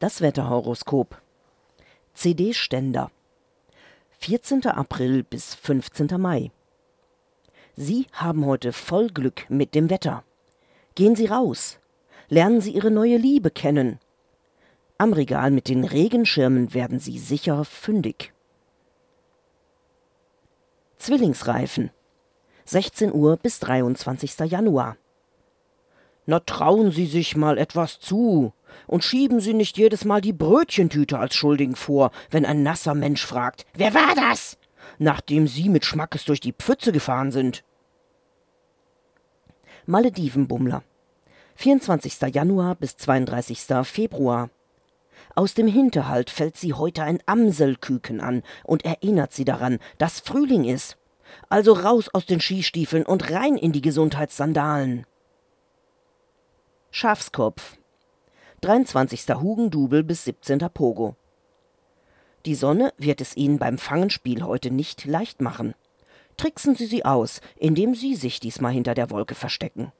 Das Wetterhoroskop. CD-Ständer. 14. April bis 15. Mai. Sie haben heute voll Glück mit dem Wetter. Gehen Sie raus. Lernen Sie Ihre neue Liebe kennen. Am Regal mit den Regenschirmen werden Sie sicher fündig. Zwillingsreifen. 16 Uhr bis 23. Januar. Na trauen Sie sich mal etwas zu und schieben Sie nicht jedes Mal die Brötchentüte als Schuldigen vor, wenn ein nasser Mensch fragt, wer war das? Nachdem Sie mit Schmackes durch die Pfütze gefahren sind. Maledivenbummler. 24. Januar bis 32. Februar. Aus dem Hinterhalt fällt sie heute ein Amselküken an und erinnert sie daran, dass Frühling ist. Also raus aus den Skistiefeln und rein in die Gesundheitssandalen. Schafskopf. 23. Hugendubel bis 17. Pogo. Die Sonne wird es Ihnen beim Fangenspiel heute nicht leicht machen. Tricksen Sie sie aus, indem Sie sich diesmal hinter der Wolke verstecken.